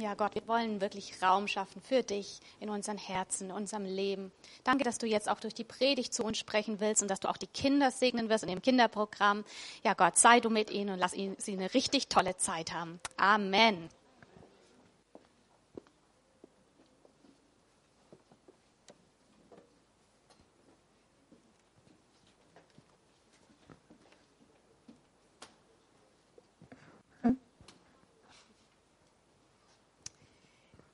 Ja, Gott, wir wollen wirklich Raum schaffen für dich in unseren Herzen, in unserem Leben. Danke, dass du jetzt auch durch die Predigt zu uns sprechen willst und dass du auch die Kinder segnen wirst in dem Kinderprogramm. Ja, Gott, sei du mit ihnen und lass sie eine richtig tolle Zeit haben. Amen.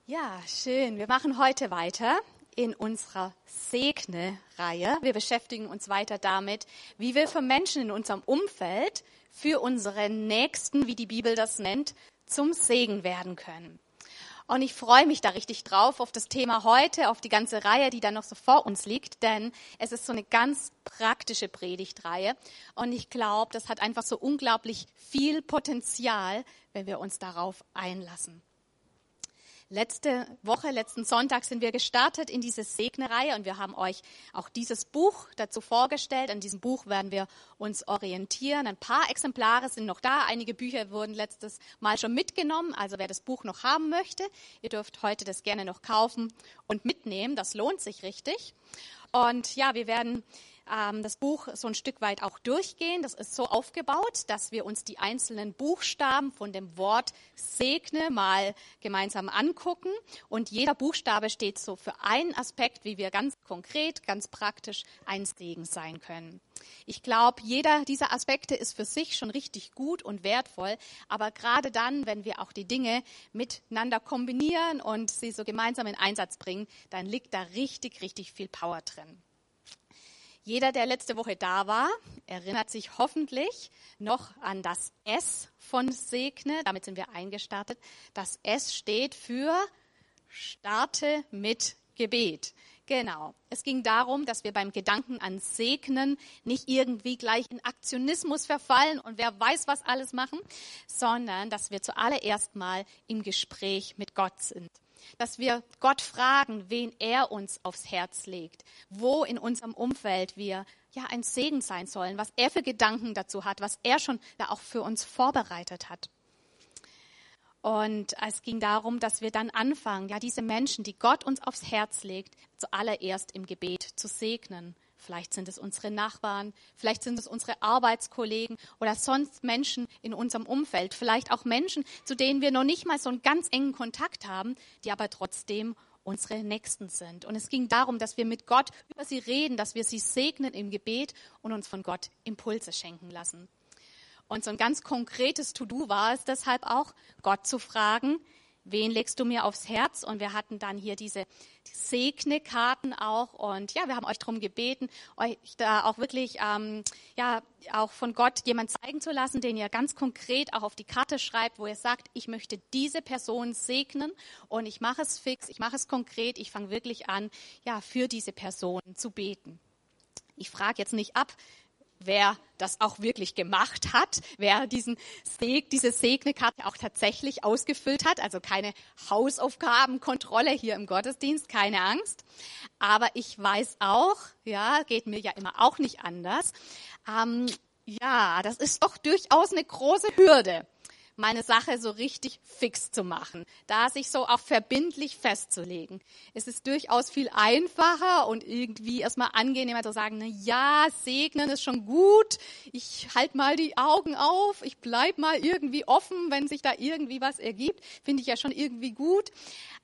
Ja, schön. Wir machen heute weiter in unserer Segne-Reihe. Wir beschäftigen uns weiter damit, wie wir für Menschen in unserem Umfeld, für unsere Nächsten, wie die Bibel das nennt, zum Segen werden können. Und ich freue mich da richtig drauf auf das Thema heute, auf die ganze Reihe, die da noch so vor uns liegt, denn es ist so eine ganz praktische Predigtreihe. Und ich glaube, das hat einfach so unglaublich viel Potenzial, wenn wir uns darauf einlassen. Letzte Woche, letzten Sonntag sind wir gestartet in diese Segnereihe und wir haben euch auch dieses Buch dazu vorgestellt. An diesem Buch werden wir uns orientieren. Ein paar Exemplare sind noch da. Einige Bücher wurden letztes Mal schon mitgenommen. Also wer das Buch noch haben möchte, ihr dürft heute das gerne noch kaufen und mitnehmen. Das lohnt sich richtig. Und ja, wir werden ähm, das Buch so ein Stück weit auch durchgehen. Das ist so aufgebaut, dass wir uns die einzelnen Buchstaben von dem Wort segne mal gemeinsam angucken. Und jeder Buchstabe steht so für einen Aspekt, wie wir ganz konkret, ganz praktisch ein Segen sein können. Ich glaube, jeder dieser Aspekte ist für sich schon richtig gut und wertvoll. Aber gerade dann, wenn wir auch die Dinge miteinander kombinieren und sie so gemeinsam in Einsatz bringen, dann liegt da richtig, richtig viel Power drin. Jeder, der letzte Woche da war, erinnert sich hoffentlich noch an das S von Segne. Damit sind wir eingestartet. Das S steht für Starte mit Gebet. Genau. Es ging darum, dass wir beim Gedanken an Segnen nicht irgendwie gleich in Aktionismus verfallen und wer weiß, was alles machen, sondern dass wir zuallererst mal im Gespräch mit Gott sind dass wir Gott fragen, wen er uns aufs Herz legt, wo in unserem Umfeld wir ja ein Segen sein sollen, was er für Gedanken dazu hat, was er schon da auch für uns vorbereitet hat. Und es ging darum, dass wir dann anfangen, ja, diese Menschen, die Gott uns aufs Herz legt, zuallererst im Gebet zu segnen. Vielleicht sind es unsere Nachbarn, vielleicht sind es unsere Arbeitskollegen oder sonst Menschen in unserem Umfeld, vielleicht auch Menschen, zu denen wir noch nicht mal so einen ganz engen Kontakt haben, die aber trotzdem unsere Nächsten sind. Und es ging darum, dass wir mit Gott über sie reden, dass wir sie segnen im Gebet und uns von Gott Impulse schenken lassen. Und so ein ganz konkretes To-Do war es deshalb auch, Gott zu fragen, wen legst du mir aufs Herz? Und wir hatten dann hier diese Segnekarten auch. Und ja, wir haben euch darum gebeten, euch da auch wirklich, ähm, ja, auch von Gott jemand zeigen zu lassen, den ihr ganz konkret auch auf die Karte schreibt, wo ihr sagt, ich möchte diese Person segnen und ich mache es fix, ich mache es konkret, ich fange wirklich an, ja, für diese Person zu beten. Ich frage jetzt nicht ab, wer das auch wirklich gemacht hat, wer diesen Seg, diese Segnekarte auch tatsächlich ausgefüllt hat. Also keine Hausaufgabenkontrolle hier im Gottesdienst, keine Angst. Aber ich weiß auch, ja, geht mir ja immer auch nicht anders. Ähm, ja, das ist doch durchaus eine große Hürde meine Sache so richtig fix zu machen, da sich so auch verbindlich festzulegen. Es ist durchaus viel einfacher und irgendwie erstmal angenehmer zu sagen, na ja, segnen ist schon gut, ich halt mal die Augen auf, ich bleib mal irgendwie offen, wenn sich da irgendwie was ergibt, finde ich ja schon irgendwie gut.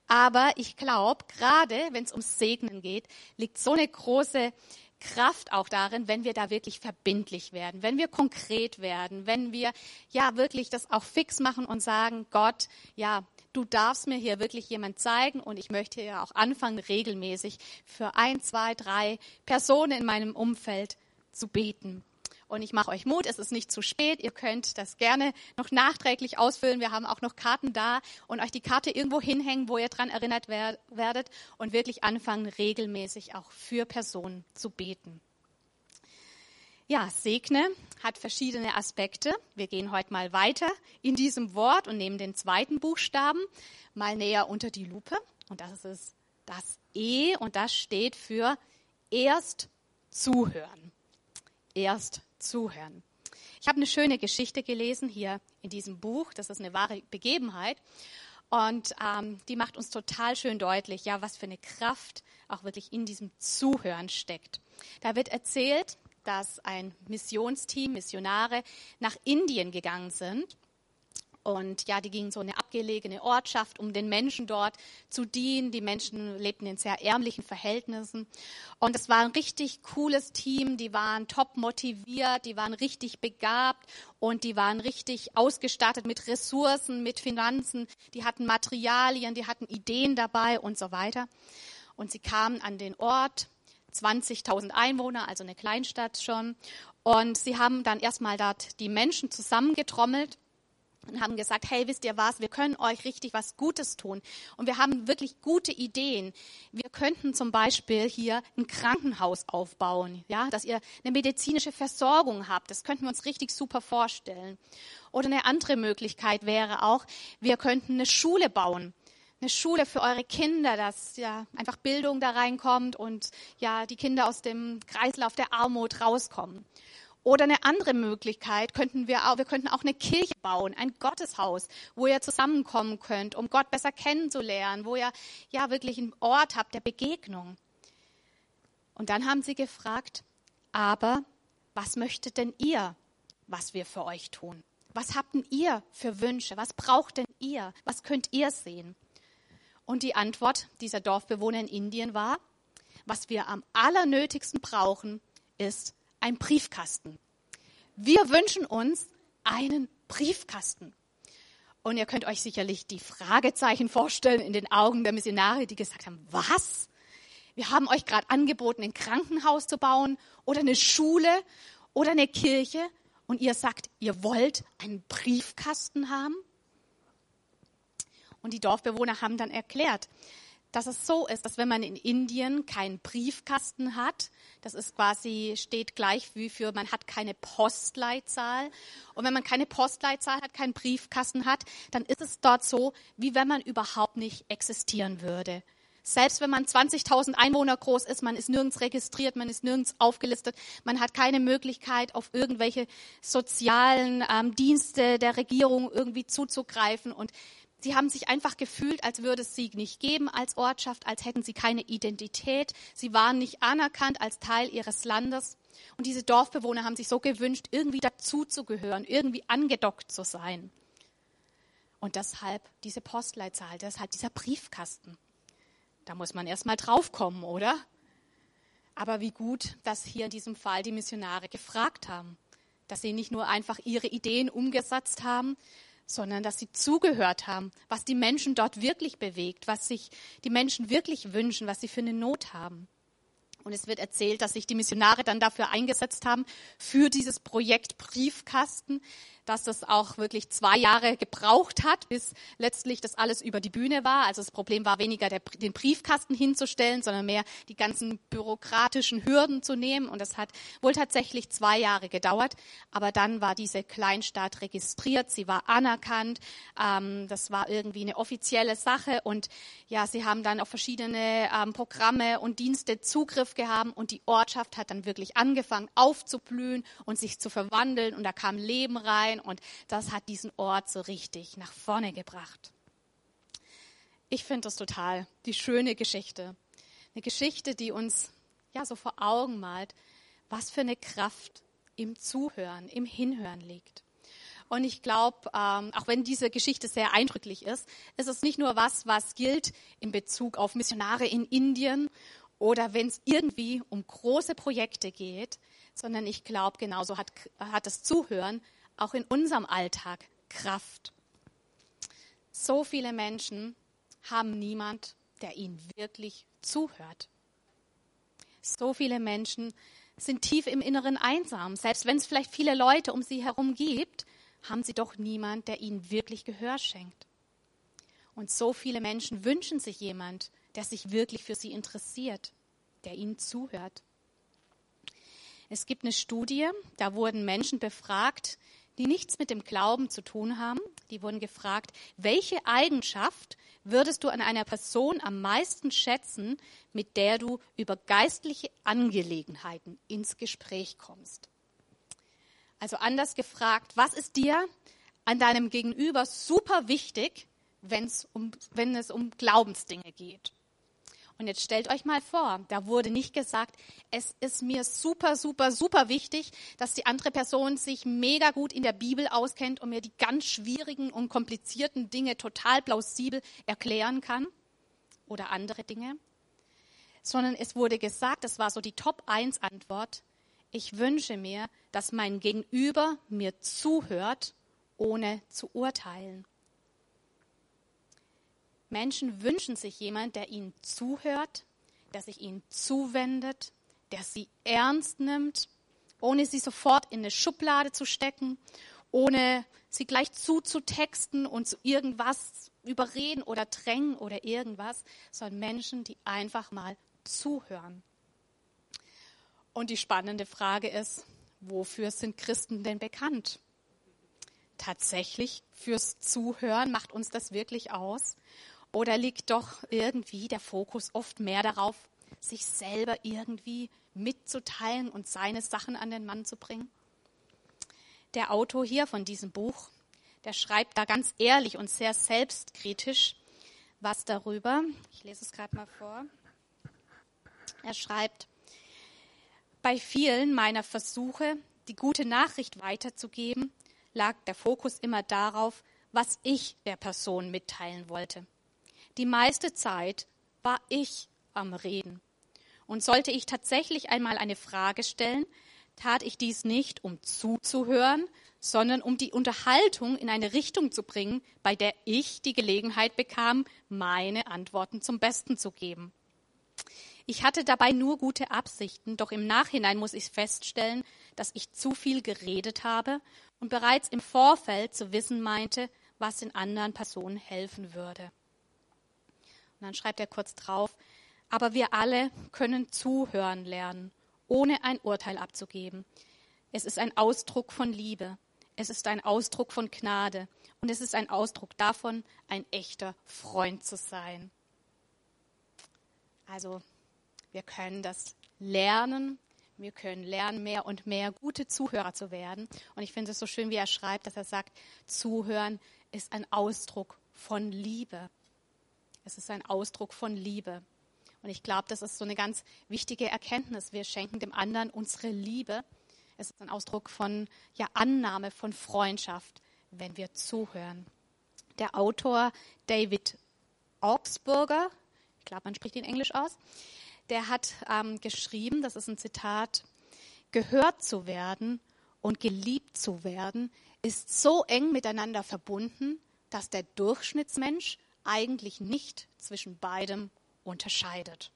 Aber ich glaube, gerade wenn es ums Segnen geht, liegt so eine große Kraft auch darin, wenn wir da wirklich verbindlich werden, wenn wir konkret werden, wenn wir ja wirklich das auch fix machen und sagen, Gott, ja, du darfst mir hier wirklich jemand zeigen und ich möchte ja auch anfangen, regelmäßig für ein, zwei, drei Personen in meinem Umfeld zu beten. Und ich mache euch Mut, es ist nicht zu spät. Ihr könnt das gerne noch nachträglich ausfüllen. Wir haben auch noch Karten da und euch die Karte irgendwo hinhängen, wo ihr dran erinnert werdet und wirklich anfangen, regelmäßig auch für Personen zu beten. Ja, segne hat verschiedene Aspekte. Wir gehen heute mal weiter in diesem Wort und nehmen den zweiten Buchstaben mal näher unter die Lupe. Und das ist das E und das steht für erst zuhören. Erst zuhören. Ich habe eine schöne Geschichte gelesen hier in diesem Buch. Das ist eine wahre Begebenheit. Und ähm, die macht uns total schön deutlich, ja, was für eine Kraft auch wirklich in diesem Zuhören steckt. Da wird erzählt, dass ein Missionsteam, Missionare nach Indien gegangen sind und ja, die gingen so eine abgelegene Ortschaft, um den Menschen dort zu dienen. Die Menschen lebten in sehr ärmlichen Verhältnissen. Und es war ein richtig cooles Team. Die waren top motiviert, die waren richtig begabt und die waren richtig ausgestattet mit Ressourcen, mit Finanzen. Die hatten Materialien, die hatten Ideen dabei und so weiter. Und sie kamen an den Ort, 20.000 Einwohner, also eine Kleinstadt schon. Und sie haben dann erstmal dort die Menschen zusammengetrommelt und haben gesagt, hey, wisst ihr was, wir können euch richtig was Gutes tun. Und wir haben wirklich gute Ideen. Wir könnten zum Beispiel hier ein Krankenhaus aufbauen, ja, dass ihr eine medizinische Versorgung habt. Das könnten wir uns richtig super vorstellen. Oder eine andere Möglichkeit wäre auch, wir könnten eine Schule bauen. Eine Schule für eure Kinder, dass ja einfach Bildung da reinkommt und ja die Kinder aus dem Kreislauf der Armut rauskommen. Oder eine andere Möglichkeit könnten wir auch, wir könnten auch eine Kirche bauen, ein Gotteshaus, wo ihr zusammenkommen könnt, um Gott besser kennenzulernen, wo ihr ja wirklich einen Ort habt der Begegnung. Und dann haben sie gefragt, aber was möchtet denn ihr, was wir für euch tun? Was habt denn ihr für Wünsche? Was braucht denn ihr? Was könnt ihr sehen? Und die Antwort dieser Dorfbewohner in Indien war, was wir am allernötigsten brauchen, ist ein Briefkasten. Wir wünschen uns einen Briefkasten. Und ihr könnt euch sicherlich die Fragezeichen vorstellen in den Augen der Missionare, die gesagt haben, was? Wir haben euch gerade angeboten, ein Krankenhaus zu bauen oder eine Schule oder eine Kirche und ihr sagt, ihr wollt einen Briefkasten haben? Und die Dorfbewohner haben dann erklärt, dass es so ist, dass wenn man in Indien keinen Briefkasten hat, das ist quasi, steht gleich wie für, man hat keine Postleitzahl. Und wenn man keine Postleitzahl hat, keinen Briefkasten hat, dann ist es dort so, wie wenn man überhaupt nicht existieren würde. Selbst wenn man 20.000 Einwohner groß ist, man ist nirgends registriert, man ist nirgends aufgelistet, man hat keine Möglichkeit, auf irgendwelche sozialen ähm, Dienste der Regierung irgendwie zuzugreifen. Und Sie haben sich einfach gefühlt, als würde es sie nicht geben als Ortschaft, als hätten sie keine Identität. Sie waren nicht anerkannt als Teil ihres Landes. Und diese Dorfbewohner haben sich so gewünscht, irgendwie dazuzugehören, irgendwie angedockt zu sein. Und deshalb diese Postleitzahl, deshalb dieser Briefkasten. Da muss man erst mal draufkommen, oder? Aber wie gut, dass hier in diesem Fall die Missionare gefragt haben, dass sie nicht nur einfach ihre Ideen umgesetzt haben, sondern dass sie zugehört haben, was die Menschen dort wirklich bewegt, was sich die Menschen wirklich wünschen, was sie für eine Not haben. Und es wird erzählt, dass sich die Missionare dann dafür eingesetzt haben, für dieses Projekt Briefkasten, dass das auch wirklich zwei Jahre gebraucht hat, bis letztlich das alles über die Bühne war. Also das Problem war weniger der, den Briefkasten hinzustellen, sondern mehr die ganzen bürokratischen Hürden zu nehmen. Und das hat wohl tatsächlich zwei Jahre gedauert. Aber dann war diese Kleinstadt registriert, sie war anerkannt. Ähm, das war irgendwie eine offizielle Sache. Und ja, sie haben dann auf verschiedene ähm, Programme und Dienste Zugriff gehabt. Und die Ortschaft hat dann wirklich angefangen aufzublühen und sich zu verwandeln. Und da kam Leben rein und das hat diesen Ort so richtig nach vorne gebracht. Ich finde das total die schöne Geschichte. Eine Geschichte, die uns ja so vor Augen malt, was für eine Kraft im Zuhören, im Hinhören liegt. Und ich glaube, ähm, auch wenn diese Geschichte sehr eindrücklich ist, ist es nicht nur was, was gilt in Bezug auf Missionare in Indien oder wenn es irgendwie um große Projekte geht, sondern ich glaube, genauso hat, hat das Zuhören auch in unserem Alltag Kraft. So viele Menschen haben niemand, der ihnen wirklich zuhört. So viele Menschen sind tief im Inneren einsam. Selbst wenn es vielleicht viele Leute um sie herum gibt, haben sie doch niemand, der ihnen wirklich Gehör schenkt. Und so viele Menschen wünschen sich jemand, der sich wirklich für sie interessiert, der ihnen zuhört. Es gibt eine Studie, da wurden Menschen befragt, die nichts mit dem Glauben zu tun haben. Die wurden gefragt, welche Eigenschaft würdest du an einer Person am meisten schätzen, mit der du über geistliche Angelegenheiten ins Gespräch kommst? Also anders gefragt, was ist dir an deinem Gegenüber super wichtig, wenn's um, wenn es um Glaubensdinge geht. Und jetzt stellt euch mal vor, da wurde nicht gesagt, es ist mir super, super, super wichtig, dass die andere Person sich mega gut in der Bibel auskennt und mir die ganz schwierigen und komplizierten Dinge total plausibel erklären kann oder andere Dinge, sondern es wurde gesagt, das war so die Top-1-Antwort, ich wünsche mir, dass mein Gegenüber mir zuhört, ohne zu urteilen. Menschen wünschen sich jemand, der ihnen zuhört, der sich ihnen zuwendet, der sie ernst nimmt, ohne sie sofort in eine Schublade zu stecken, ohne sie gleich zuzutexten und zu irgendwas überreden oder drängen oder irgendwas, sondern Menschen, die einfach mal zuhören. Und die spannende Frage ist, wofür sind Christen denn bekannt? Tatsächlich fürs Zuhören macht uns das wirklich aus? Oder liegt doch irgendwie der Fokus oft mehr darauf, sich selber irgendwie mitzuteilen und seine Sachen an den Mann zu bringen? Der Autor hier von diesem Buch, der schreibt da ganz ehrlich und sehr selbstkritisch was darüber. Ich lese es gerade mal vor. Er schreibt, bei vielen meiner Versuche, die gute Nachricht weiterzugeben, lag der Fokus immer darauf, was ich der Person mitteilen wollte. Die meiste Zeit war ich am Reden. Und sollte ich tatsächlich einmal eine Frage stellen, tat ich dies nicht, um zuzuhören, sondern um die Unterhaltung in eine Richtung zu bringen, bei der ich die Gelegenheit bekam, meine Antworten zum Besten zu geben. Ich hatte dabei nur gute Absichten, doch im Nachhinein muss ich feststellen, dass ich zu viel geredet habe und bereits im Vorfeld zu wissen meinte, was den anderen Personen helfen würde. Und dann schreibt er kurz drauf, aber wir alle können zuhören lernen, ohne ein Urteil abzugeben. Es ist ein Ausdruck von Liebe. Es ist ein Ausdruck von Gnade. Und es ist ein Ausdruck davon, ein echter Freund zu sein. Also, wir können das lernen. Wir können lernen, mehr und mehr gute Zuhörer zu werden. Und ich finde es so schön, wie er schreibt, dass er sagt, Zuhören ist ein Ausdruck von Liebe. Es ist ein Ausdruck von Liebe. Und ich glaube, das ist so eine ganz wichtige Erkenntnis. Wir schenken dem anderen unsere Liebe. Es ist ein Ausdruck von ja, Annahme, von Freundschaft, wenn wir zuhören. Der Autor David Augsburger, ich glaube, man spricht ihn Englisch aus, der hat ähm, geschrieben, das ist ein Zitat, gehört zu werden und geliebt zu werden ist so eng miteinander verbunden, dass der Durchschnittsmensch eigentlich nicht zwischen beidem unterscheidet.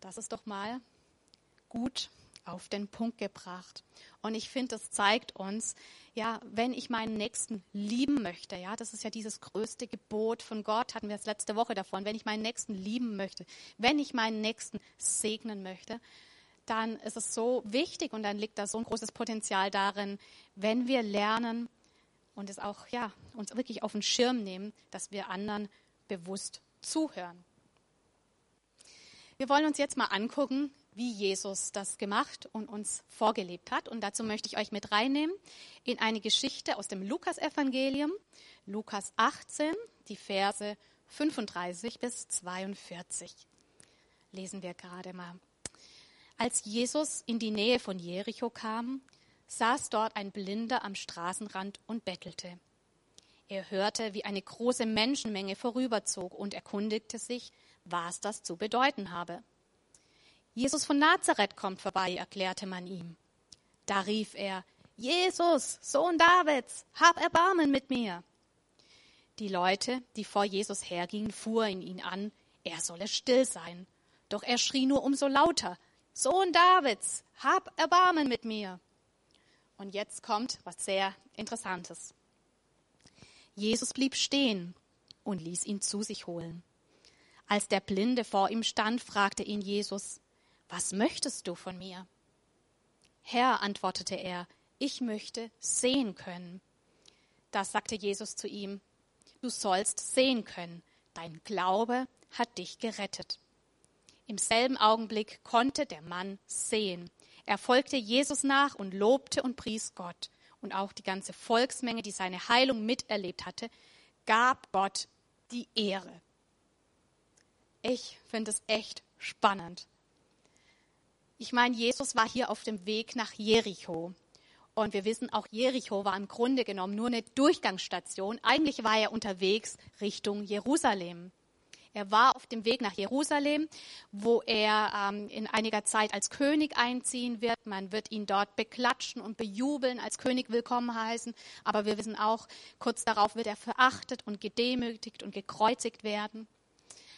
Das ist doch mal gut auf den Punkt gebracht. Und ich finde, das zeigt uns, ja, wenn ich meinen Nächsten lieben möchte, ja, das ist ja dieses größte Gebot von Gott, hatten wir es letzte Woche davon, wenn ich meinen Nächsten lieben möchte, wenn ich meinen Nächsten segnen möchte, dann ist es so wichtig und dann liegt da so ein großes Potenzial darin, wenn wir lernen, und es auch, ja, uns wirklich auf den Schirm nehmen, dass wir anderen bewusst zuhören. Wir wollen uns jetzt mal angucken, wie Jesus das gemacht und uns vorgelebt hat. Und dazu möchte ich euch mit reinnehmen in eine Geschichte aus dem Lukas-Evangelium, Lukas 18, die Verse 35 bis 42. Lesen wir gerade mal. Als Jesus in die Nähe von Jericho kam, saß dort ein Blinder am Straßenrand und bettelte. Er hörte, wie eine große Menschenmenge vorüberzog und erkundigte sich, was das zu bedeuten habe. Jesus von Nazareth kommt vorbei, erklärte man ihm. Da rief er, Jesus, Sohn Davids, hab Erbarmen mit mir. Die Leute, die vor Jesus hergingen, fuhren ihn an, er solle still sein. Doch er schrie nur umso lauter, Sohn Davids, hab Erbarmen mit mir. Und jetzt kommt was sehr Interessantes. Jesus blieb stehen und ließ ihn zu sich holen. Als der Blinde vor ihm stand, fragte ihn Jesus, was möchtest du von mir? Herr, antwortete er, ich möchte sehen können. Da sagte Jesus zu ihm, du sollst sehen können, dein Glaube hat dich gerettet. Im selben Augenblick konnte der Mann sehen er folgte Jesus nach und lobte und pries Gott. und auch die ganze Volksmenge, die seine Heilung miterlebt hatte, gab Gott die Ehre. Ich finde es echt spannend. Ich meine, Jesus war hier auf dem Weg nach Jericho. Und wir wissen, auch Jericho war im Grunde genommen nur eine Durchgangsstation. Eigentlich war er unterwegs Richtung Jerusalem. Er war auf dem Weg nach Jerusalem, wo er ähm, in einiger Zeit als König einziehen wird. Man wird ihn dort beklatschen und bejubeln, als König willkommen heißen. Aber wir wissen auch, kurz darauf wird er verachtet und gedemütigt und gekreuzigt werden.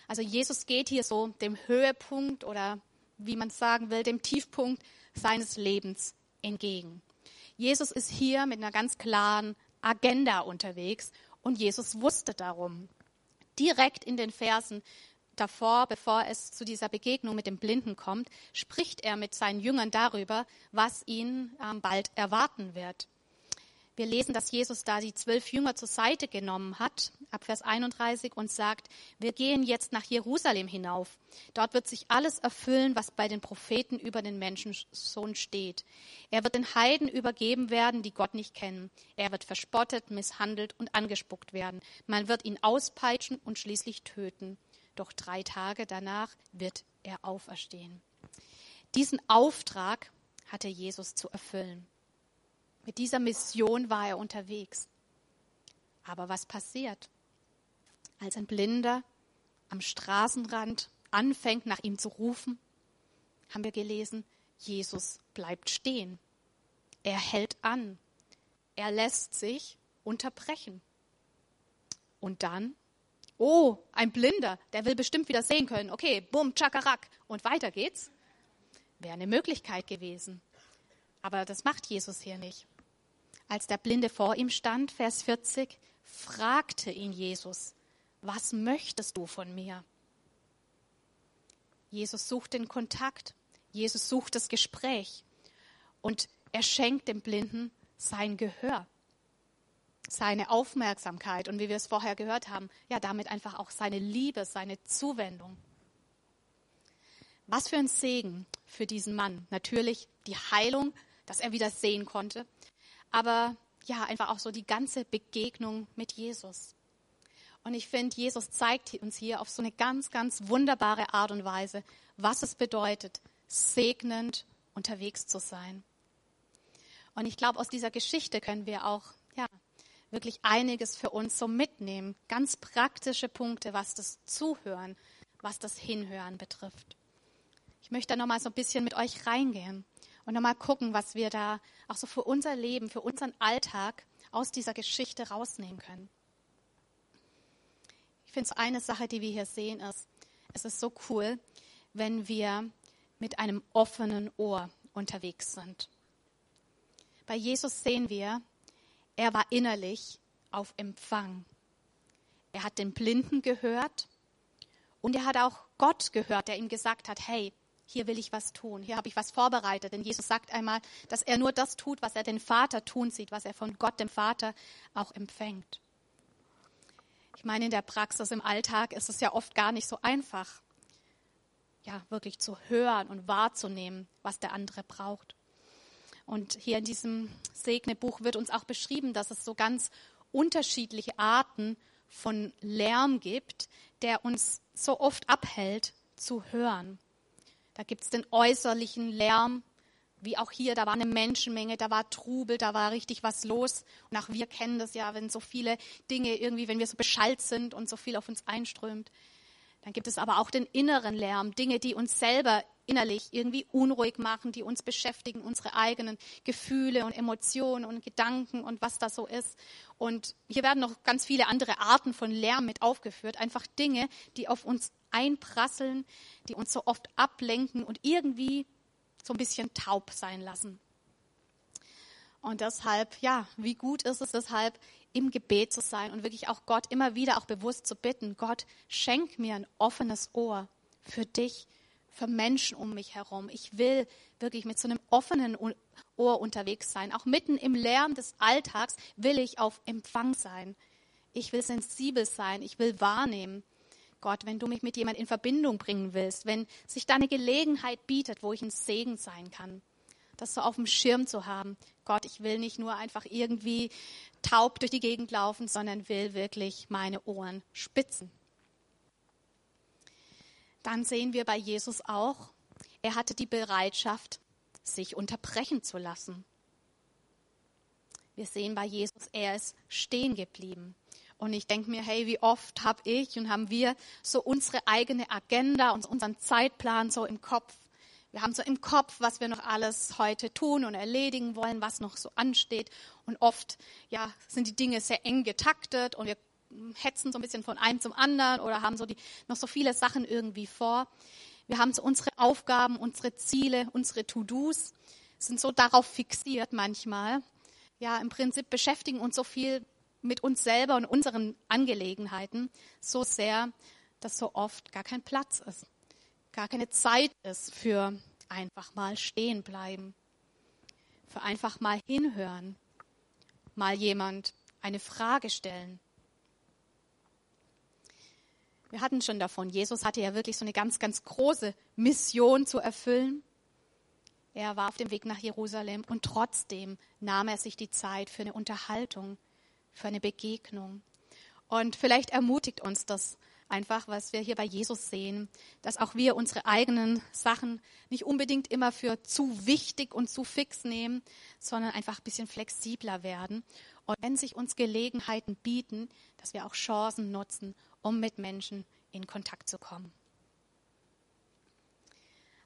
Also Jesus geht hier so dem Höhepunkt oder wie man sagen will, dem Tiefpunkt seines Lebens entgegen. Jesus ist hier mit einer ganz klaren Agenda unterwegs und Jesus wusste darum direkt in den Versen davor, bevor es zu dieser Begegnung mit dem Blinden kommt, spricht er mit seinen Jüngern darüber, was ihn ähm, bald erwarten wird. Wir lesen, dass Jesus da die zwölf Jünger zur Seite genommen hat, ab Vers 31, und sagt, wir gehen jetzt nach Jerusalem hinauf. Dort wird sich alles erfüllen, was bei den Propheten über den Menschensohn steht. Er wird den Heiden übergeben werden, die Gott nicht kennen. Er wird verspottet, misshandelt und angespuckt werden. Man wird ihn auspeitschen und schließlich töten. Doch drei Tage danach wird er auferstehen. Diesen Auftrag hatte Jesus zu erfüllen. Mit dieser Mission war er unterwegs. Aber was passiert? Als ein Blinder am Straßenrand anfängt, nach ihm zu rufen, haben wir gelesen, Jesus bleibt stehen. Er hält an. Er lässt sich unterbrechen. Und dann, oh, ein Blinder, der will bestimmt wieder sehen können. Okay, bumm, tschakarak. Und weiter geht's. Wäre eine Möglichkeit gewesen. Aber das macht Jesus hier nicht. Als der Blinde vor ihm stand, Vers 40, fragte ihn Jesus, was möchtest du von mir? Jesus sucht den Kontakt, Jesus sucht das Gespräch und er schenkt dem Blinden sein Gehör, seine Aufmerksamkeit und wie wir es vorher gehört haben, ja damit einfach auch seine Liebe, seine Zuwendung. Was für ein Segen für diesen Mann. Natürlich die Heilung, dass er wieder sehen konnte, aber ja, einfach auch so die ganze Begegnung mit Jesus. Und ich finde, Jesus zeigt uns hier auf so eine ganz, ganz wunderbare Art und Weise, was es bedeutet, segnend unterwegs zu sein. Und ich glaube, aus dieser Geschichte können wir auch, ja, wirklich einiges für uns so mitnehmen. Ganz praktische Punkte, was das Zuhören, was das Hinhören betrifft. Ich möchte da nochmal so ein bisschen mit euch reingehen und nochmal gucken, was wir da auch so für unser Leben, für unseren Alltag aus dieser Geschichte rausnehmen können. Ich finde es eine Sache, die wir hier sehen, ist, es ist so cool, wenn wir mit einem offenen Ohr unterwegs sind. Bei Jesus sehen wir, er war innerlich auf Empfang. Er hat den Blinden gehört und er hat auch Gott gehört, der ihm gesagt hat, hey, hier will ich was tun, hier habe ich was vorbereitet. Denn Jesus sagt einmal, dass er nur das tut, was er den Vater tun sieht, was er von Gott, dem Vater, auch empfängt. Ich meine, in der Praxis, im Alltag ist es ja oft gar nicht so einfach, ja, wirklich zu hören und wahrzunehmen, was der andere braucht. Und hier in diesem Segnebuch wird uns auch beschrieben, dass es so ganz unterschiedliche Arten von Lärm gibt, der uns so oft abhält zu hören. Da gibt es den äußerlichen Lärm, wie auch hier, da war eine Menschenmenge, da war Trubel, da war richtig was los. Und auch wir kennen das ja, wenn so viele Dinge irgendwie, wenn wir so beschallt sind und so viel auf uns einströmt. Dann gibt es aber auch den inneren Lärm, Dinge, die uns selber innerlich irgendwie unruhig machen, die uns beschäftigen, unsere eigenen Gefühle und Emotionen und Gedanken und was da so ist. Und hier werden noch ganz viele andere Arten von Lärm mit aufgeführt, einfach Dinge, die auf uns einprasseln, die uns so oft ablenken und irgendwie so ein bisschen taub sein lassen. Und deshalb, ja, wie gut ist es deshalb, im Gebet zu sein und wirklich auch Gott immer wieder auch bewusst zu bitten, Gott, schenk mir ein offenes Ohr für dich, für Menschen um mich herum. Ich will wirklich mit so einem offenen Ohr unterwegs sein. Auch mitten im Lärm des Alltags will ich auf Empfang sein. Ich will sensibel sein. Ich will wahrnehmen. Gott, wenn du mich mit jemand in Verbindung bringen willst, wenn sich da eine Gelegenheit bietet, wo ich ein Segen sein kann, das so auf dem Schirm zu haben. Gott, ich will nicht nur einfach irgendwie taub durch die Gegend laufen, sondern will wirklich meine Ohren spitzen. Dann sehen wir bei Jesus auch, er hatte die Bereitschaft, sich unterbrechen zu lassen. Wir sehen bei Jesus, er ist stehen geblieben. Und ich denke mir, hey, wie oft habe ich und haben wir so unsere eigene Agenda und unseren Zeitplan so im Kopf. Wir haben so im Kopf, was wir noch alles heute tun und erledigen wollen, was noch so ansteht. Und oft, ja, sind die Dinge sehr eng getaktet und wir hetzen so ein bisschen von einem zum anderen oder haben so die, noch so viele Sachen irgendwie vor. Wir haben so unsere Aufgaben, unsere Ziele, unsere To-Dos, sind so darauf fixiert manchmal. Ja, im Prinzip beschäftigen uns so viel mit uns selber und unseren Angelegenheiten so sehr, dass so oft gar kein Platz ist, gar keine Zeit ist für einfach mal stehen bleiben, für einfach mal hinhören, mal jemand eine Frage stellen. Wir hatten schon davon, Jesus hatte ja wirklich so eine ganz, ganz große Mission zu erfüllen. Er war auf dem Weg nach Jerusalem und trotzdem nahm er sich die Zeit für eine Unterhaltung für eine Begegnung. Und vielleicht ermutigt uns das einfach, was wir hier bei Jesus sehen, dass auch wir unsere eigenen Sachen nicht unbedingt immer für zu wichtig und zu fix nehmen, sondern einfach ein bisschen flexibler werden. Und wenn sich uns Gelegenheiten bieten, dass wir auch Chancen nutzen, um mit Menschen in Kontakt zu kommen.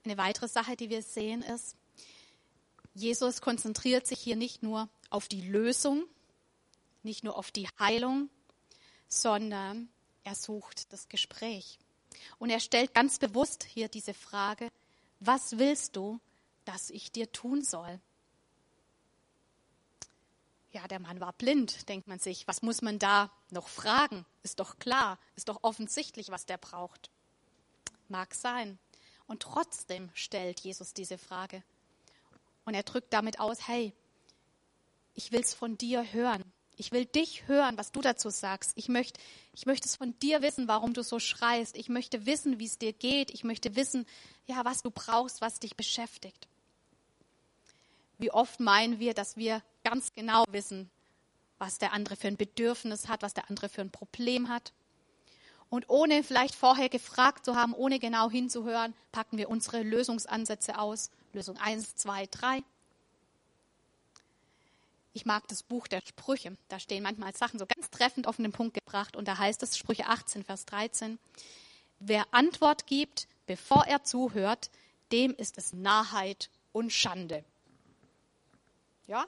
Eine weitere Sache, die wir sehen, ist, Jesus konzentriert sich hier nicht nur auf die Lösung, nicht nur auf die Heilung, sondern er sucht das Gespräch. Und er stellt ganz bewusst hier diese Frage, was willst du, dass ich dir tun soll? Ja, der Mann war blind, denkt man sich. Was muss man da noch fragen? Ist doch klar, ist doch offensichtlich, was der braucht. Mag sein. Und trotzdem stellt Jesus diese Frage. Und er drückt damit aus, hey, ich will es von dir hören. Ich will dich hören, was du dazu sagst. Ich möchte, ich möchte es von dir wissen, warum du so schreist. Ich möchte wissen, wie es dir geht. Ich möchte wissen, ja, was du brauchst, was dich beschäftigt. Wie oft meinen wir, dass wir ganz genau wissen, was der andere für ein Bedürfnis hat, was der andere für ein Problem hat. Und ohne vielleicht vorher gefragt zu haben, ohne genau hinzuhören, packen wir unsere Lösungsansätze aus. Lösung 1, 2, 3. Ich mag das Buch der Sprüche. Da stehen manchmal Sachen so ganz treffend auf den Punkt gebracht. Und da heißt es, Sprüche 18, Vers 13, wer Antwort gibt, bevor er zuhört, dem ist es Narrheit und Schande. Ja,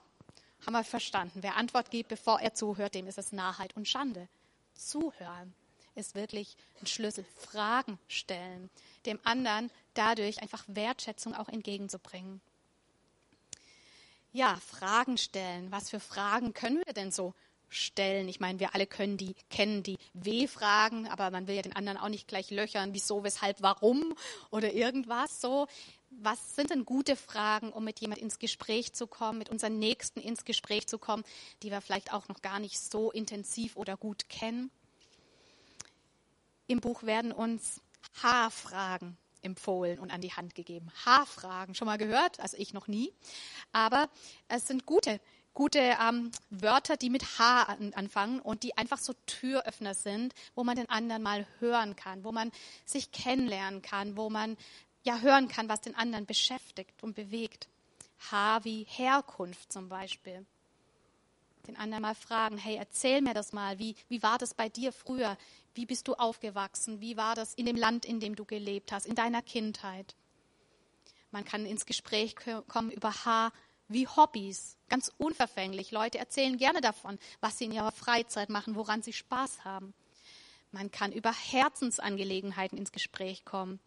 haben wir verstanden. Wer Antwort gibt, bevor er zuhört, dem ist es Narrheit und Schande. Zuhören ist wirklich ein Schlüssel. Fragen stellen, dem anderen dadurch einfach Wertschätzung auch entgegenzubringen ja, Fragen stellen. Was für Fragen können wir denn so stellen? Ich meine, wir alle können die, kennen die W-Fragen, aber man will ja den anderen auch nicht gleich löchern, wieso, weshalb, warum oder irgendwas so. Was sind denn gute Fragen, um mit jemand ins Gespräch zu kommen, mit unseren Nächsten ins Gespräch zu kommen, die wir vielleicht auch noch gar nicht so intensiv oder gut kennen? Im Buch werden uns H-Fragen empfohlen und an die Hand gegeben. H-Fragen, schon mal gehört? Also ich noch nie. Aber es sind gute, gute ähm, Wörter, die mit H an, anfangen und die einfach so Türöffner sind, wo man den anderen mal hören kann, wo man sich kennenlernen kann, wo man ja hören kann, was den anderen beschäftigt und bewegt. H wie Herkunft zum Beispiel den anderen mal fragen, hey, erzähl mir das mal, wie, wie war das bei dir früher? Wie bist du aufgewachsen? Wie war das in dem Land, in dem du gelebt hast, in deiner Kindheit? Man kann ins Gespräch kommen über H wie Hobbys, ganz unverfänglich. Leute erzählen gerne davon, was sie in ihrer Freizeit machen, woran sie Spaß haben. Man kann über Herzensangelegenheiten ins Gespräch kommen.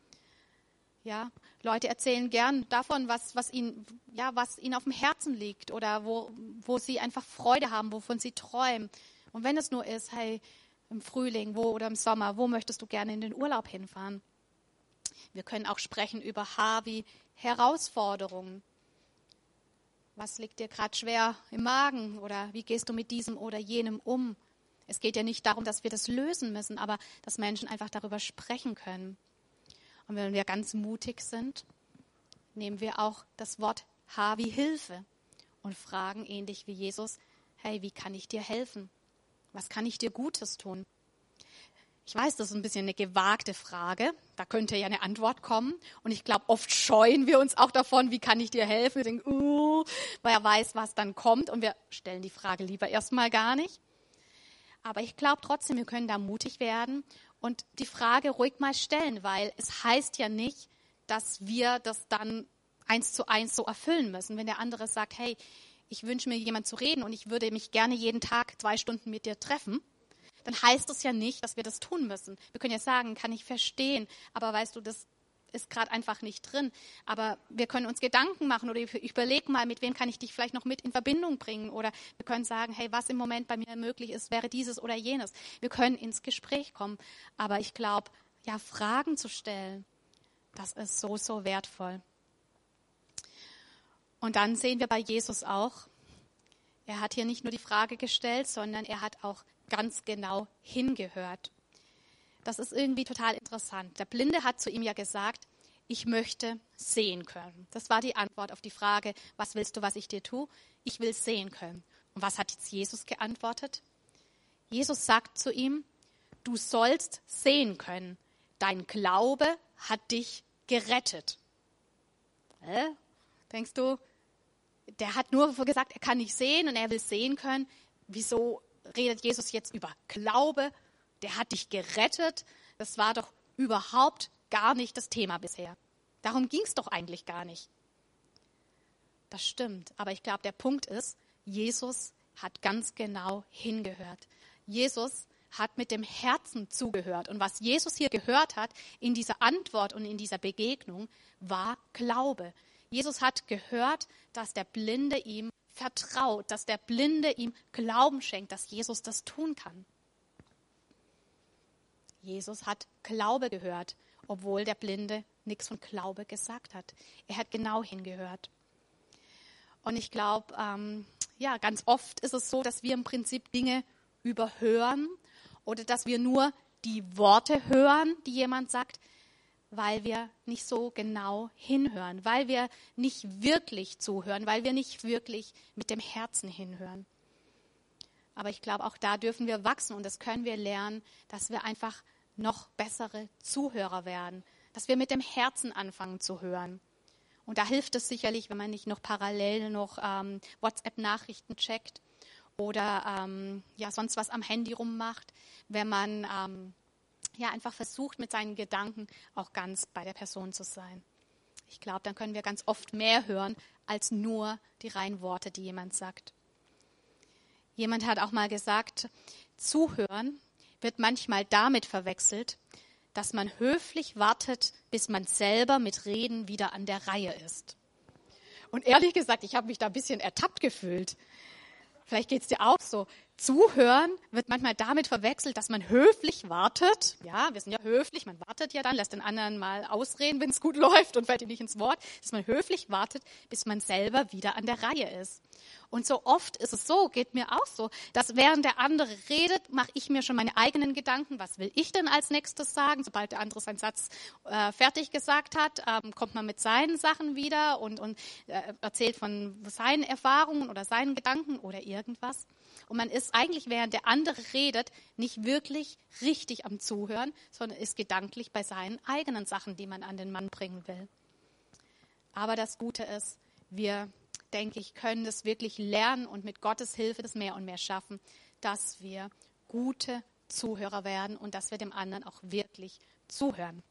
Ja, Leute erzählen gern davon, was, was, ihnen, ja, was ihnen auf dem Herzen liegt oder wo, wo sie einfach Freude haben, wovon sie träumen. Und wenn es nur ist, hey, im Frühling wo oder im Sommer, wo möchtest du gerne in den Urlaub hinfahren? Wir können auch sprechen über Harvey Herausforderungen. Was liegt dir gerade schwer im Magen oder wie gehst du mit diesem oder jenem um? Es geht ja nicht darum, dass wir das lösen müssen, aber dass Menschen einfach darüber sprechen können. Und wenn wir ganz mutig sind, nehmen wir auch das Wort H wie Hilfe und fragen ähnlich wie Jesus, hey, wie kann ich dir helfen? Was kann ich dir Gutes tun? Ich weiß, das ist ein bisschen eine gewagte Frage. Da könnte ja eine Antwort kommen. Und ich glaube, oft scheuen wir uns auch davon, wie kann ich dir helfen? Wir denken, uh, wer weiß, was dann kommt. Und wir stellen die Frage lieber erstmal gar nicht. Aber ich glaube trotzdem, wir können da mutig werden und die Frage ruhig mal stellen, weil es heißt ja nicht, dass wir das dann eins zu eins so erfüllen müssen. Wenn der andere sagt, hey, ich wünsche mir jemand zu reden und ich würde mich gerne jeden Tag zwei Stunden mit dir treffen, dann heißt das ja nicht, dass wir das tun müssen. Wir können ja sagen, kann ich verstehen, aber weißt du, das ist gerade einfach nicht drin. Aber wir können uns Gedanken machen oder ich überlege mal, mit wem kann ich dich vielleicht noch mit in Verbindung bringen oder wir können sagen, hey, was im Moment bei mir möglich ist, wäre dieses oder jenes. Wir können ins Gespräch kommen. Aber ich glaube, ja, Fragen zu stellen, das ist so, so wertvoll. Und dann sehen wir bei Jesus auch, er hat hier nicht nur die Frage gestellt, sondern er hat auch ganz genau hingehört. Das ist irgendwie total interessant. Der Blinde hat zu ihm ja gesagt, ich möchte sehen können. Das war die Antwort auf die Frage, was willst du, was ich dir tue? Ich will sehen können. Und was hat jetzt Jesus geantwortet? Jesus sagt zu ihm, du sollst sehen können. Dein Glaube hat dich gerettet. Äh? Denkst du, der hat nur gesagt, er kann nicht sehen und er will sehen können. Wieso redet Jesus jetzt über Glaube, der hat dich gerettet. Das war doch überhaupt gar nicht das Thema bisher. Darum ging es doch eigentlich gar nicht. Das stimmt, aber ich glaube, der Punkt ist, Jesus hat ganz genau hingehört. Jesus hat mit dem Herzen zugehört. Und was Jesus hier gehört hat in dieser Antwort und in dieser Begegnung, war Glaube. Jesus hat gehört, dass der Blinde ihm vertraut, dass der Blinde ihm Glauben schenkt, dass Jesus das tun kann. Jesus hat Glaube gehört, obwohl der Blinde nichts von Glaube gesagt hat. Er hat genau hingehört. Und ich glaube, ähm, ja, ganz oft ist es so, dass wir im Prinzip Dinge überhören oder dass wir nur die Worte hören, die jemand sagt, weil wir nicht so genau hinhören, weil wir nicht wirklich zuhören, weil wir nicht wirklich mit dem Herzen hinhören. Aber ich glaube, auch da dürfen wir wachsen und das können wir lernen, dass wir einfach noch bessere Zuhörer werden, dass wir mit dem Herzen anfangen zu hören. Und da hilft es sicherlich, wenn man nicht noch parallel noch ähm, WhatsApp-Nachrichten checkt oder ähm, ja sonst was am Handy rummacht, wenn man ähm, ja einfach versucht, mit seinen Gedanken auch ganz bei der Person zu sein. Ich glaube, dann können wir ganz oft mehr hören als nur die reinen Worte, die jemand sagt. Jemand hat auch mal gesagt, zuhören wird manchmal damit verwechselt, dass man höflich wartet, bis man selber mit Reden wieder an der Reihe ist. Und ehrlich gesagt, ich habe mich da ein bisschen ertappt gefühlt. Vielleicht geht es dir auch so. Zuhören wird manchmal damit verwechselt, dass man höflich wartet. Ja, wir sind ja höflich, man wartet ja dann, lässt den anderen mal ausreden, wenn es gut läuft und fällt ihm nicht ins Wort, dass man höflich wartet, bis man selber wieder an der Reihe ist. Und so oft ist es so, geht mir auch so, dass während der andere redet, mache ich mir schon meine eigenen Gedanken, was will ich denn als nächstes sagen? Sobald der andere seinen Satz äh, fertig gesagt hat, ähm, kommt man mit seinen Sachen wieder und, und äh, erzählt von seinen Erfahrungen oder seinen Gedanken oder irgendwas. Und man ist eigentlich, während der andere redet, nicht wirklich richtig am Zuhören, sondern ist gedanklich bei seinen eigenen Sachen, die man an den Mann bringen will. Aber das Gute ist, wir, denke ich, können das wirklich lernen und mit Gottes Hilfe das mehr und mehr schaffen, dass wir gute Zuhörer werden und dass wir dem anderen auch wirklich zuhören.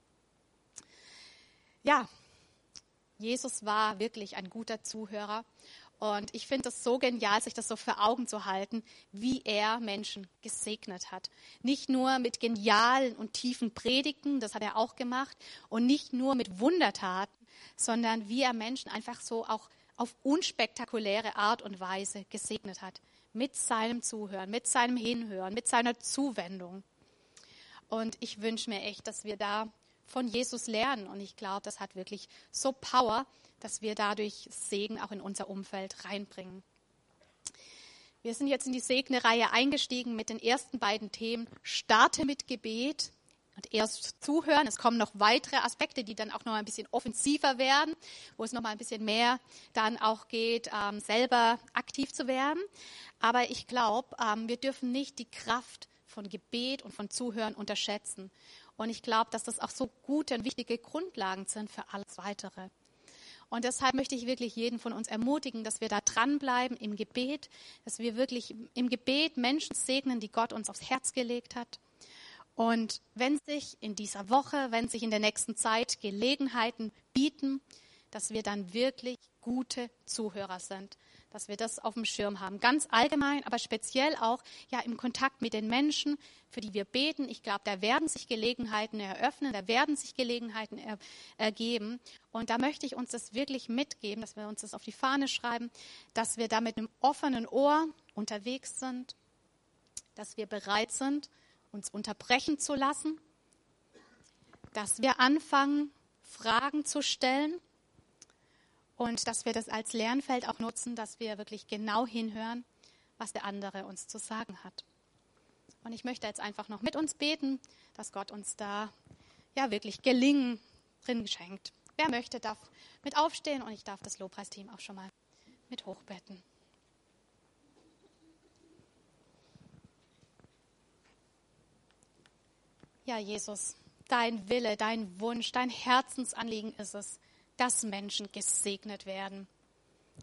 Ja, Jesus war wirklich ein guter Zuhörer und ich finde es so genial, sich das so vor Augen zu halten, wie er Menschen gesegnet hat. Nicht nur mit genialen und tiefen Predigten, das hat er auch gemacht, und nicht nur mit Wundertaten, sondern wie er Menschen einfach so auch auf unspektakuläre Art und Weise gesegnet hat. Mit seinem Zuhören, mit seinem Hinhören, mit seiner Zuwendung. Und ich wünsche mir echt, dass wir da von Jesus lernen. Und ich glaube, das hat wirklich so Power, dass wir dadurch Segen auch in unser Umfeld reinbringen. Wir sind jetzt in die Segne-Reihe eingestiegen mit den ersten beiden Themen. Starte mit Gebet und erst zuhören. Es kommen noch weitere Aspekte, die dann auch noch ein bisschen offensiver werden, wo es noch mal ein bisschen mehr dann auch geht, ähm, selber aktiv zu werden. Aber ich glaube, ähm, wir dürfen nicht die Kraft von Gebet und von Zuhören unterschätzen. Und ich glaube, dass das auch so gute und wichtige Grundlagen sind für alles Weitere. Und deshalb möchte ich wirklich jeden von uns ermutigen, dass wir da dranbleiben im Gebet, dass wir wirklich im Gebet Menschen segnen, die Gott uns aufs Herz gelegt hat. Und wenn sich in dieser Woche, wenn sich in der nächsten Zeit Gelegenheiten bieten, dass wir dann wirklich gute Zuhörer sind, dass wir das auf dem Schirm haben. Ganz allgemein, aber speziell auch ja im Kontakt mit den Menschen, für die wir beten. Ich glaube, da werden sich Gelegenheiten eröffnen, da werden sich Gelegenheiten er, ergeben. Und da möchte ich uns das wirklich mitgeben, dass wir uns das auf die Fahne schreiben, dass wir da mit einem offenen Ohr unterwegs sind, dass wir bereit sind, uns unterbrechen zu lassen, dass wir anfangen, Fragen zu stellen und dass wir das als Lernfeld auch nutzen, dass wir wirklich genau hinhören, was der andere uns zu sagen hat. Und ich möchte jetzt einfach noch mit uns beten, dass Gott uns da ja wirklich Gelingen drin schenkt. Wer möchte, darf mit aufstehen und ich darf das Lobpreisteam auch schon mal mit hochbetten. Ja, Jesus, dein Wille, dein Wunsch, dein Herzensanliegen ist es, dass Menschen gesegnet werden.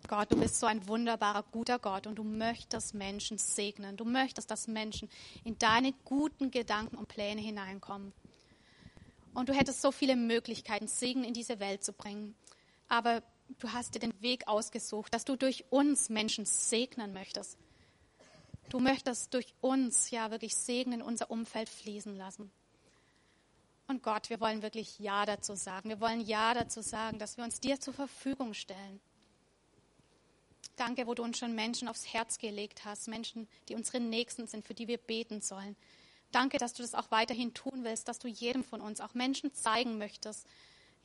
Gott, du bist so ein wunderbarer, guter Gott und du möchtest Menschen segnen. Du möchtest, dass Menschen in deine guten Gedanken und Pläne hineinkommen. Und du hättest so viele Möglichkeiten, Segen in diese Welt zu bringen. Aber du hast dir den Weg ausgesucht, dass du durch uns Menschen segnen möchtest. Du möchtest durch uns ja wirklich Segen in unser Umfeld fließen lassen. Und Gott, wir wollen wirklich Ja dazu sagen. Wir wollen Ja dazu sagen, dass wir uns dir zur Verfügung stellen. Danke, wo du uns schon Menschen aufs Herz gelegt hast, Menschen, die unsere Nächsten sind, für die wir beten sollen. Danke, dass du das auch weiterhin tun willst, dass du jedem von uns auch Menschen zeigen möchtest,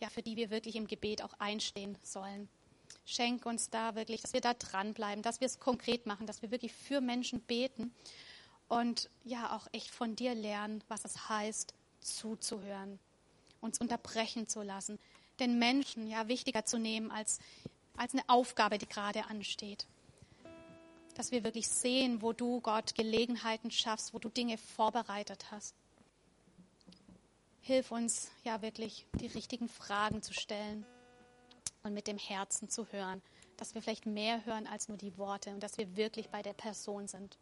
ja, für die wir wirklich im Gebet auch einstehen sollen. Schenk uns da wirklich, dass wir da dranbleiben, dass wir es konkret machen, dass wir wirklich für Menschen beten und ja auch echt von dir lernen, was es heißt, zuzuhören, uns unterbrechen zu lassen, den Menschen ja wichtiger zu nehmen als, als eine Aufgabe, die gerade ansteht. Dass wir wirklich sehen, wo du Gott Gelegenheiten schaffst, wo du Dinge vorbereitet hast. Hilf uns ja wirklich, die richtigen Fragen zu stellen und mit dem Herzen zu hören, dass wir vielleicht mehr hören als nur die Worte und dass wir wirklich bei der Person sind.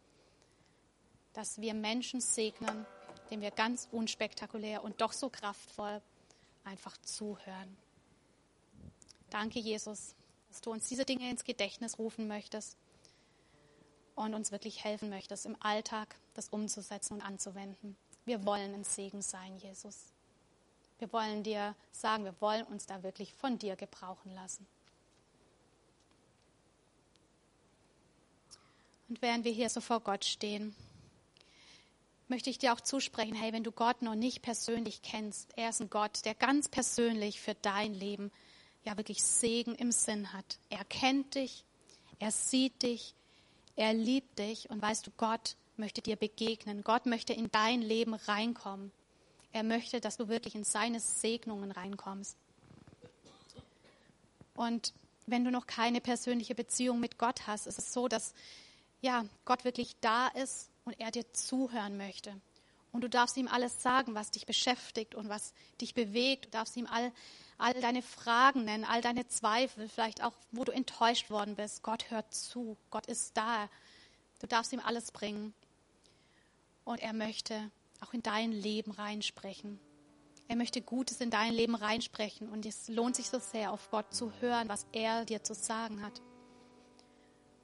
Dass wir Menschen segnen dem wir ganz unspektakulär und doch so kraftvoll einfach zuhören. Danke, Jesus, dass du uns diese Dinge ins Gedächtnis rufen möchtest und uns wirklich helfen möchtest, im Alltag das umzusetzen und anzuwenden. Wir wollen ein Segen sein, Jesus. Wir wollen dir sagen, wir wollen uns da wirklich von dir gebrauchen lassen. Und während wir hier so vor Gott stehen, möchte ich dir auch zusprechen, hey, wenn du Gott noch nicht persönlich kennst, er ist ein Gott, der ganz persönlich für dein Leben ja wirklich Segen im Sinn hat. Er kennt dich, er sieht dich, er liebt dich und weißt du, Gott möchte dir begegnen. Gott möchte in dein Leben reinkommen. Er möchte, dass du wirklich in seine Segnungen reinkommst. Und wenn du noch keine persönliche Beziehung mit Gott hast, ist es so, dass ja, Gott wirklich da ist und er dir zuhören möchte. Und du darfst ihm alles sagen, was dich beschäftigt und was dich bewegt. Du darfst ihm all, all deine Fragen nennen, all deine Zweifel, vielleicht auch, wo du enttäuscht worden bist. Gott hört zu, Gott ist da. Du darfst ihm alles bringen. Und er möchte auch in dein Leben reinsprechen. Er möchte Gutes in dein Leben reinsprechen. Und es lohnt sich so sehr, auf Gott zu hören, was er dir zu sagen hat.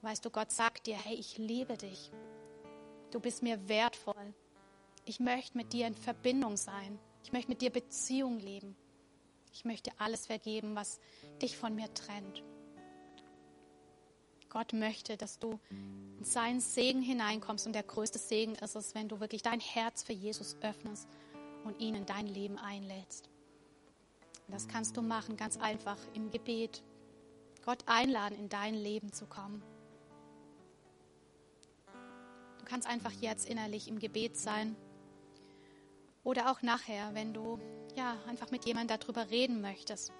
Weißt du, Gott sagt dir, hey, ich liebe dich. Du bist mir wertvoll. Ich möchte mit dir in Verbindung sein. Ich möchte mit dir Beziehung leben. Ich möchte alles vergeben, was dich von mir trennt. Gott möchte, dass du in seinen Segen hineinkommst und der größte Segen ist es, wenn du wirklich dein Herz für Jesus öffnest und ihn in dein Leben einlädst. das kannst du machen, ganz einfach im Gebet. Gott einladen, in dein Leben zu kommen kannst einfach jetzt innerlich im Gebet sein Oder auch nachher, wenn du ja einfach mit jemandem darüber reden möchtest.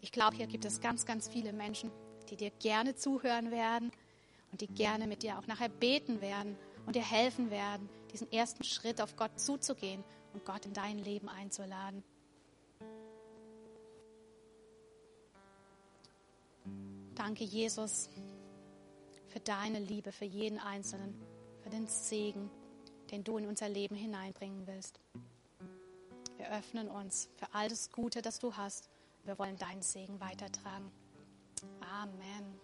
Ich glaube, hier gibt es ganz, ganz viele Menschen, die dir gerne zuhören werden und die gerne mit dir auch nachher beten werden und dir helfen werden, diesen ersten Schritt auf Gott zuzugehen und Gott in dein Leben einzuladen. Danke, Jesus, für deine Liebe, für jeden Einzelnen, für den Segen, den du in unser Leben hineinbringen willst. Wir öffnen uns für all das Gute, das du hast. Wir wollen deinen Segen weitertragen. Amen.